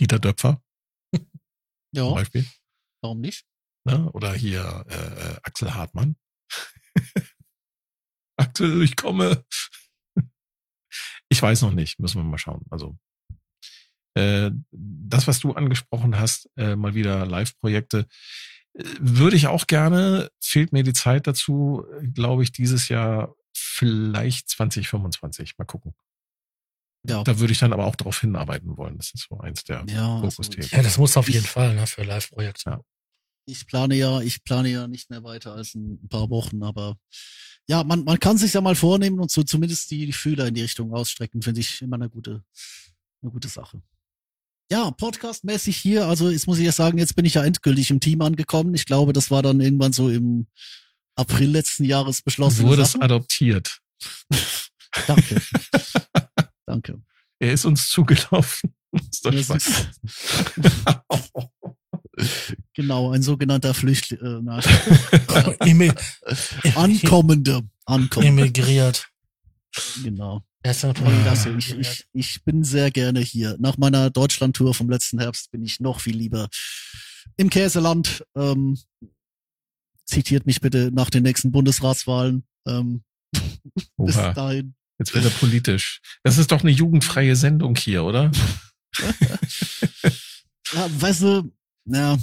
Dieter Döpfer. ja. Zum Beispiel. Warum nicht? Ne? Oder hier äh, äh Axel Hartmann. Axel, ich komme. Ich weiß noch nicht, müssen wir mal schauen. Also äh, das, was du angesprochen hast, äh, mal wieder Live-Projekte, äh, würde ich auch gerne. Fehlt mir die Zeit dazu, glaube ich, dieses Jahr vielleicht 2025. Mal gucken. Ja. Da würde ich dann aber auch darauf hinarbeiten wollen. Das ist so eins der ja, Fokusthemen. Ja, das muss auf jeden Fall ne, für Live-Projekte. Ja. Ich plane ja, ich plane ja nicht mehr weiter als ein paar Wochen, aber ja, man, man kann sich ja mal vornehmen und so zumindest die, die Fühler in die Richtung ausstrecken, finde ich immer eine gute, eine gute Sache. Ja, podcastmäßig hier, also jetzt muss ich ja sagen, jetzt bin ich ja endgültig im Team angekommen. Ich glaube, das war dann irgendwann so im April letzten Jahres beschlossen. Du wurdest adoptiert. Danke. Danke. Er ist uns zugelaufen. ist doch Spaß. Genau, ein sogenannter Flüchtling. Äh, Ankommende. Ankommende. Emigriert. Genau. Also ich, ich, ich bin sehr gerne hier. Nach meiner Deutschlandtour vom letzten Herbst bin ich noch viel lieber im Käseland. Ähm, zitiert mich bitte nach den nächsten Bundesratswahlen. Ähm, bis dahin. Jetzt wird er politisch. Das ist doch eine jugendfreie Sendung hier, oder? ja, weißt du, ja,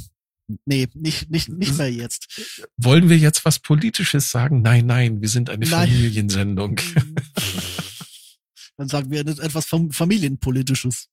nee, nicht, nicht, nicht mehr jetzt. Wollen wir jetzt was Politisches sagen? Nein, nein, wir sind eine nein. Familiensendung. Dann sagen wir etwas Familienpolitisches.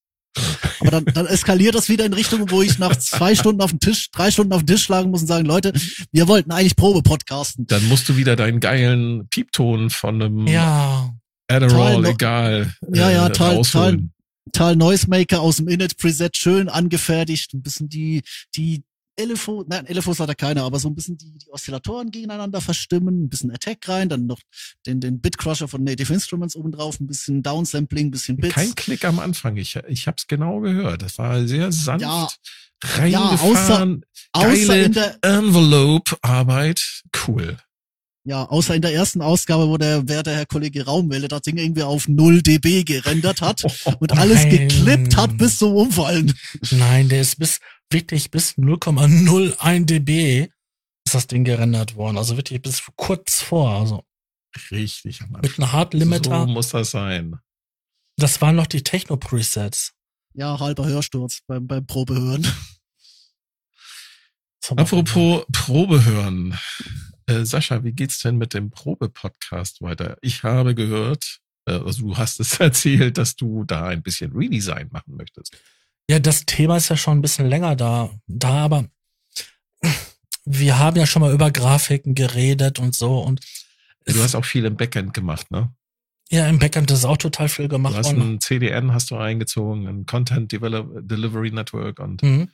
Aber dann, dann eskaliert das wieder in Richtung, wo ich nach zwei Stunden auf den Tisch, drei Stunden auf den Tisch schlagen muss und sagen, Leute, wir wollten eigentlich Probe podcasten. Dann musst du wieder deinen geilen Piepton von einem ja. Adderall, egal. Ja, ja, äh, Tal, Tal, Tal Noisemaker aus dem Init Preset schön angefertigt, ein bisschen die, die LFO, nein, LFOs hat er keine, aber so ein bisschen die, die Oszillatoren gegeneinander verstimmen, ein bisschen Attack rein, dann noch den, den Bitcrusher von Native Instruments oben drauf, ein bisschen Downsampling, ein bisschen Bits. Kein Klick am Anfang, ich, ich hab's genau gehört. Das war sehr sanft. Ja, reingefahren, ja, außer, geile Envelope-Arbeit, cool. Ja, außer in der ersten Ausgabe, wo der werte Herr Kollege Raumwelle das Ding irgendwie auf 0 dB gerendert hat und alles Nein. geklippt hat bis zum Umfallen. Nein, der ist bis, wirklich bis 0,01 dB ist das Ding gerendert worden. Also wirklich bis kurz vor. Also Richtig. Mann. mit einem Hard Limiter. So muss das sein. Das waren noch die Techno-Presets. Ja, halber Hörsturz beim, beim Probehören. Apropos Probe hören. Äh, Sascha, wie geht's denn mit dem Probe-Podcast weiter? Ich habe gehört, äh, also du hast es erzählt, dass du da ein bisschen Redesign machen möchtest. Ja, das Thema ist ja schon ein bisschen länger da, da, aber wir haben ja schon mal über Grafiken geredet und so und Du hast auch viel im Backend gemacht, ne? ja, im Backend ist auch total viel Du gemacht hast worden. ein CDN hast du eingezogen, ein Content Develop Delivery Network und Mhm.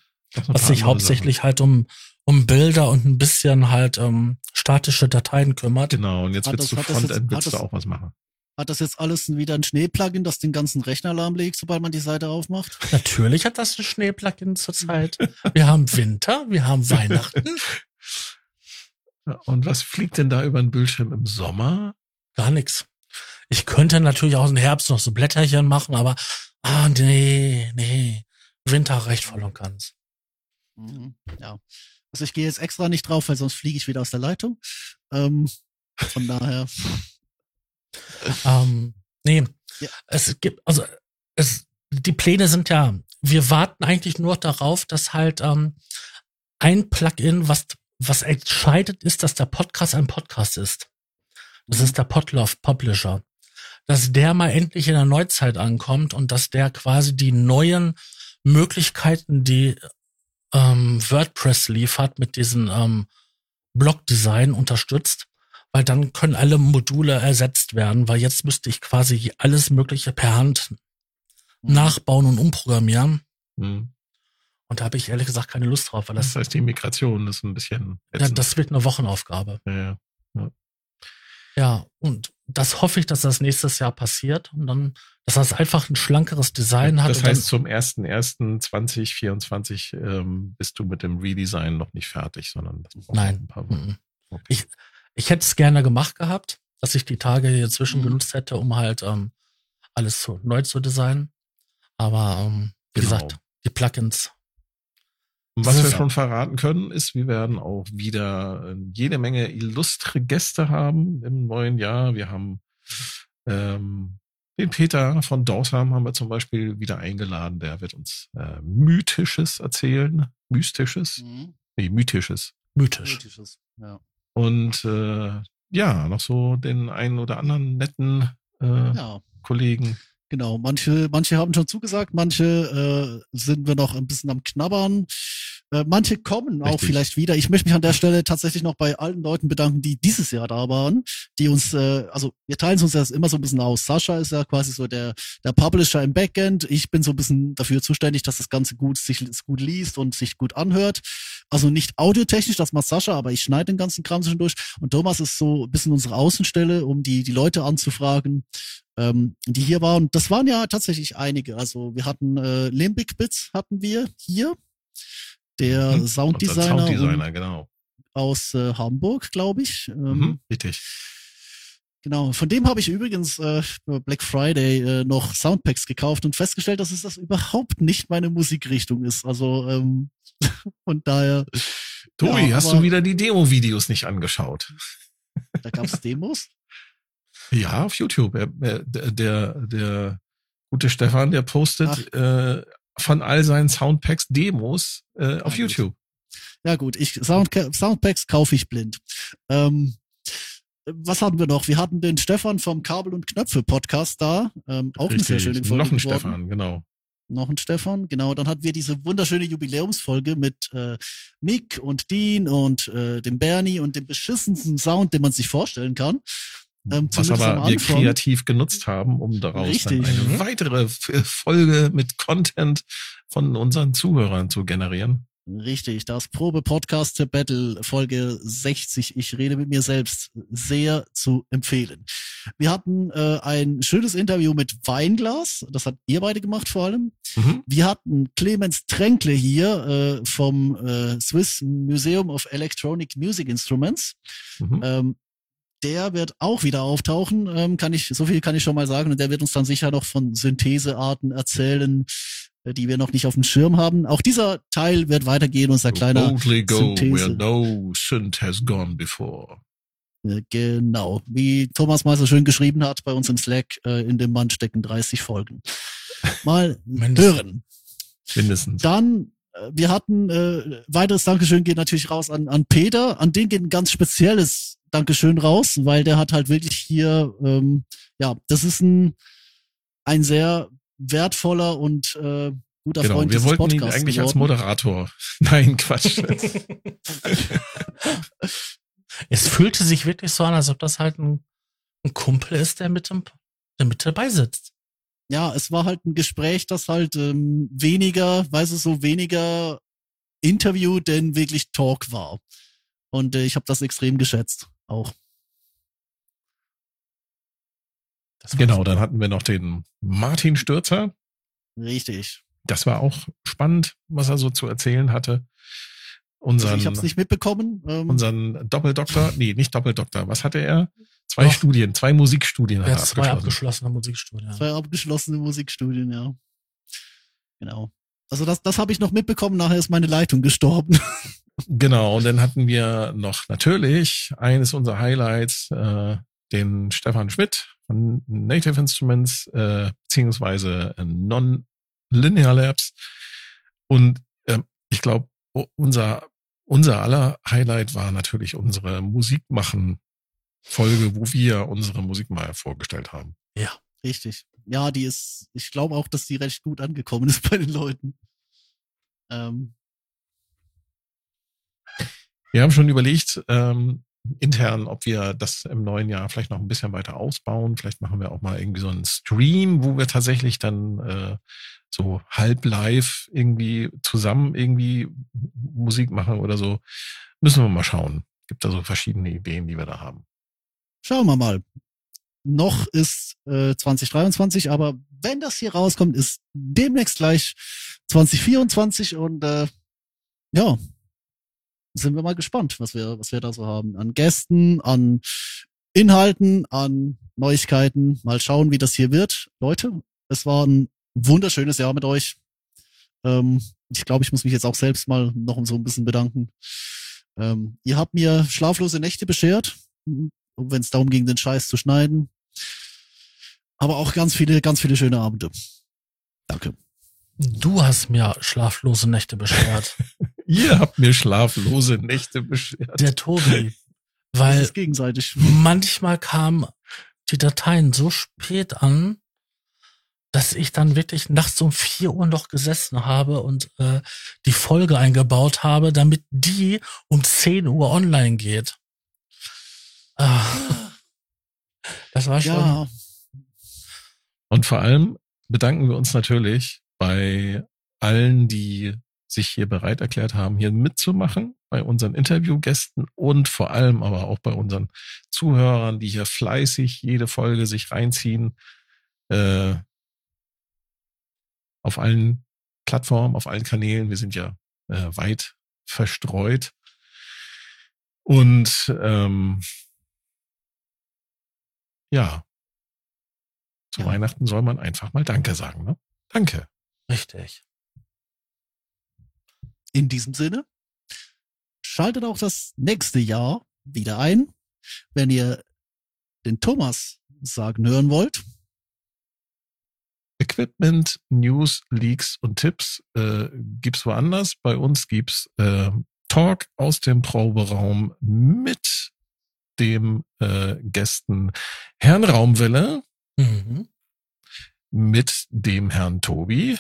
Was sich hauptsächlich halt um, um Bilder und ein bisschen halt um statische Dateien kümmert. Sachen. Genau, und jetzt willst das- du Frontend, willst du auch was machen. Hat das jetzt alles wieder ein Schneeplugin, das den ganzen Rechner lahmlegt, sobald man die Seite aufmacht? Natürlich hat das ein Schneeplugin zurzeit. Wir haben Winter, wir haben Weihnachten. Und was fliegt denn da über den Bildschirm im Sommer? Gar nichts. Ich könnte natürlich auch im Herbst noch so Blätterchen machen, aber ah, nee, nee. Winter reicht voll und ganz. Mhm, Ja. Also ich gehe jetzt extra nicht drauf, weil sonst fliege ich wieder aus der Leitung. Ähm, von daher. Ähm, nee, Ja. es gibt, also es, die Pläne sind ja, wir warten eigentlich nur darauf, dass halt ähm, ein Plugin, was, was entscheidet, ist, dass der Podcast ein Podcast ist. Das ist der Podlove Publisher. Dass der mal endlich in der Neuzeit ankommt und dass der quasi die neuen Möglichkeiten, die ähm, WordPress liefert, mit diesem ähm, Blog-Design unterstützt weil dann können alle Module ersetzt werden, weil jetzt müsste ich quasi alles Mögliche per Hand nachbauen und umprogrammieren. Hm. Und da habe ich ehrlich gesagt keine Lust drauf, weil Das das, heißt, die Migration ist ein bisschen. ja, das wird eine Wochenaufgabe. ja, ja. Ja, und das hoffe ich, dass das nächstes Jahr passiert und dann, dass das einfach ein schlankeres Design hat. Das heißt, zum 1.1.2024 ähm, bist du mit dem Redesign noch nicht fertig, sondern das braucht Nein. ein paar Wochen. Mhm. Okay. ich, ich hätte es gerne gemacht gehabt, dass ich die Tage hier zwischen Mhm. genutzt hätte, um halt ähm, alles zu, neu zu designen. Aber ähm, wie Genau. gesagt, die Plugins Und was wir schon verraten können, ist, wir werden auch wieder äh, jede Menge illustre Gäste haben im neuen Jahr. Wir haben ähm, den Peter von Dorsam haben wir zum Beispiel wieder eingeladen. Der wird uns äh, Mythisches erzählen. Mystisches? Mhm. Nee, Mythisches. mythisch. Ethisches, Ja. Und äh, ja, noch so den einen oder anderen netten äh, ja. Kollegen. Genau, manche, manche haben schon zugesagt, manche äh, sind wir noch ein bisschen am Knabbern. Äh, manche kommen auch Richtig. vielleicht wieder. Ich möchte mich an der Stelle tatsächlich noch bei allen Leuten bedanken, die dieses Jahr da waren, die uns, äh, also wir teilen es uns das immer so ein bisschen aus. Sascha ist ja quasi so der, der Publisher im Backend. Ich bin so ein bisschen dafür zuständig, dass das Ganze gut sich gut liest und sich gut anhört. Also nicht audiotechnisch, das macht Sascha, aber ich schneide den ganzen Kram zwischendurch. Und Thomas ist so ein bisschen unsere Außenstelle, um die, die Leute anzufragen ähm, die hier waren. Das waren ja tatsächlich einige. Also wir hatten äh, Limbic Bits hatten wir hier, der Mhm. Sounddesigner, Unser Sounddesigner, genau. aus äh, Hamburg, glaube ich. Ähm, Mhm, richtig. Genau. Von dem habe ich übrigens äh, Black Friday äh, noch Soundpacks gekauft und festgestellt, dass es das überhaupt nicht meine Musikrichtung ist. Also ähm, von daher. Tobi, Ja, hast du wieder die Demo-Videos nicht angeschaut? Da gab es Demos. Ja, auf YouTube. Er, er, der, der, der gute Stefan, der postet äh, von all seinen Soundpacks Demos äh, auf gut. YouTube. Ja gut, ich Sound, Soundpacks kaufe ich blind. Ähm, was hatten wir noch? Wir hatten den Stefan vom Kabel und Knöpfe Podcast da, ähm, auch eine sehr schöne Folge. Noch ein geworden. Stefan, genau. Noch ein Stefan, genau. Dann hatten wir diese wunderschöne Jubiläumsfolge mit äh, Mick und Dean und äh, dem Bernie und dem beschissensten Sound, den man sich vorstellen kann. Ähm, Was aber wir kreativ genutzt haben, um daraus Richtig. dann eine Mhm. weitere F- Folge mit Content von unseren Zuhörern zu generieren. Richtig, das Probe-Podcast Battle Folge 60. Ich rede mit mir selbst. Sehr zu empfehlen. Wir hatten äh, ein schönes Interview mit Weinglas. Das hat ihr beide gemacht vor allem. Mhm. Wir hatten Clemens Tränkle hier äh, vom äh, Swiss Museum of Electronic Music Instruments. Mhm. Ähm, der wird auch wieder auftauchen, ähm, kann ich, so viel kann ich schon mal sagen. Und der wird uns dann sicher noch von Synthesearten erzählen, äh, die wir noch nicht auf dem Schirm haben. Auch dieser Teil wird weitergehen, unser kleiner Boldly go Synthese. where no synth has gone before. Äh, Genau. Wie Thomas mal so schön geschrieben hat bei uns im Slack, äh, in dem Mann stecken 30 Folgen. Mal Mindestens. hören. Mindestens. Dann, äh, wir hatten, äh, weiteres Dankeschön geht natürlich raus an, an Peter. An den geht ein ganz spezielles Dankeschön raus, weil der hat halt wirklich hier, ähm, ja, das ist ein, ein sehr wertvoller und äh, guter Genau, Freund wir dieses wollten ihn Podcasts eigentlich als geworden. Moderator. Nein, Quatsch. Es fühlte sich wirklich so an, als ob das halt ein, ein Kumpel ist, der mit, dem, der mit dabei sitzt. ja, es war halt ein Gespräch, das halt ähm, weniger, weißt du, so weniger Interview, denn wirklich Talk war. Und äh, ich habe das extrem geschätzt, auch. Das genau, dann hatten wir noch den Martin Stürzer. Richtig. Das war auch spannend, was er so zu erzählen hatte. Unseren, Also ich habe es nicht mitbekommen. Ähm, unseren Doppeldoktor, nee, nicht Doppeldoktor. Was hatte er? Zwei Doch. Studien, zwei Musikstudien hat Ja, er zwei abgeschlossen. abgeschlossene Musikstudien. zwei abgeschlossene Musikstudien, ja. Genau. Also das, das habe ich noch mitbekommen. Nachher ist meine Leitung gestorben. Genau, und dann hatten wir noch natürlich eines unserer Highlights, äh, den Stefan Schmidt von Native Instruments, äh, beziehungsweise Non-Linear Labs. Und ähm, ich glaube, unser, unser aller Highlight war natürlich unsere Musikmachen-Folge, wo wir unsere Musik mal vorgestellt haben. Richtig. Ja, die ist, ich glaube auch, dass die recht gut angekommen ist bei den Leuten. Ähm, Wir haben schon überlegt, ähm, intern, ob wir das im neuen Jahr vielleicht noch ein bisschen weiter ausbauen. Vielleicht machen wir auch mal irgendwie so einen Stream, wo wir tatsächlich dann äh, so halb live irgendwie zusammen irgendwie Musik machen oder so. Müssen wir mal schauen. Gibt da so verschiedene Ideen, die wir da haben. schauen wir mal. Noch ist äh, 2023, aber wenn das hier rauskommt, ist demnächst gleich 2024 und äh, ja, sind wir mal gespannt, was wir, was wir da so haben. An Gästen, an Inhalten, an Neuigkeiten. Mal schauen, wie das hier wird. Leute, es war ein wunderschönes Jahr mit euch. Ähm, ich glaube, ich muss mich jetzt auch selbst mal noch so ein bisschen bedanken. Ähm, ihr habt mir schlaflose Nächte beschert, wenn es darum ging, den Scheiß zu schneiden. Aber auch ganz viele, ganz viele schöne Abende. Danke. Du hast mir schlaflose Nächte beschert. Ihr habt mir schlaflose Nächte beschert. Der Tobi. Das Weil ist gegenseitig. manchmal kamen die Dateien so spät an, dass ich dann wirklich nachts um vier Uhr noch gesessen habe und äh, die Folge eingebaut habe, damit die um 10 Uhr online geht. Ah, das war schon. Ja, Und vor allem bedanken wir uns natürlich bei allen, die sich hier bereit erklärt haben, hier mitzumachen, bei unseren Interviewgästen und vor allem aber auch bei unseren Zuhörern, die hier fleißig jede Folge sich reinziehen, äh, auf allen Plattformen, auf allen Kanälen. Wir sind ja äh, weit verstreut. Und ähm, ja, zu Ja. Weihnachten soll man einfach mal Danke sagen. Ne? Danke. Richtig. in diesem Sinne, schaltet auch das nächste Jahr wieder ein, wenn ihr den Thomas sagen hören wollt. Equipment, News, Leaks und Tipps äh, gibt's woanders. Bei uns gibt's äh, Talk aus dem Proberaum mit dem äh, Gästen Herrn Raumwelle, Mhm. mit dem Herrn Tobi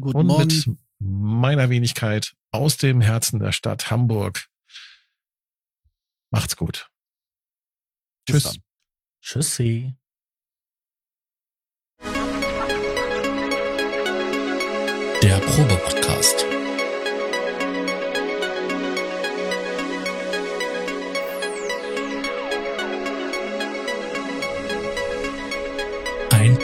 Guten und Morgen. mit meiner Wenigkeit aus dem Herzen der Stadt Hamburg. Macht's gut. Bis Tschüss. dann. Tschüssi. Der Probe-Podcast.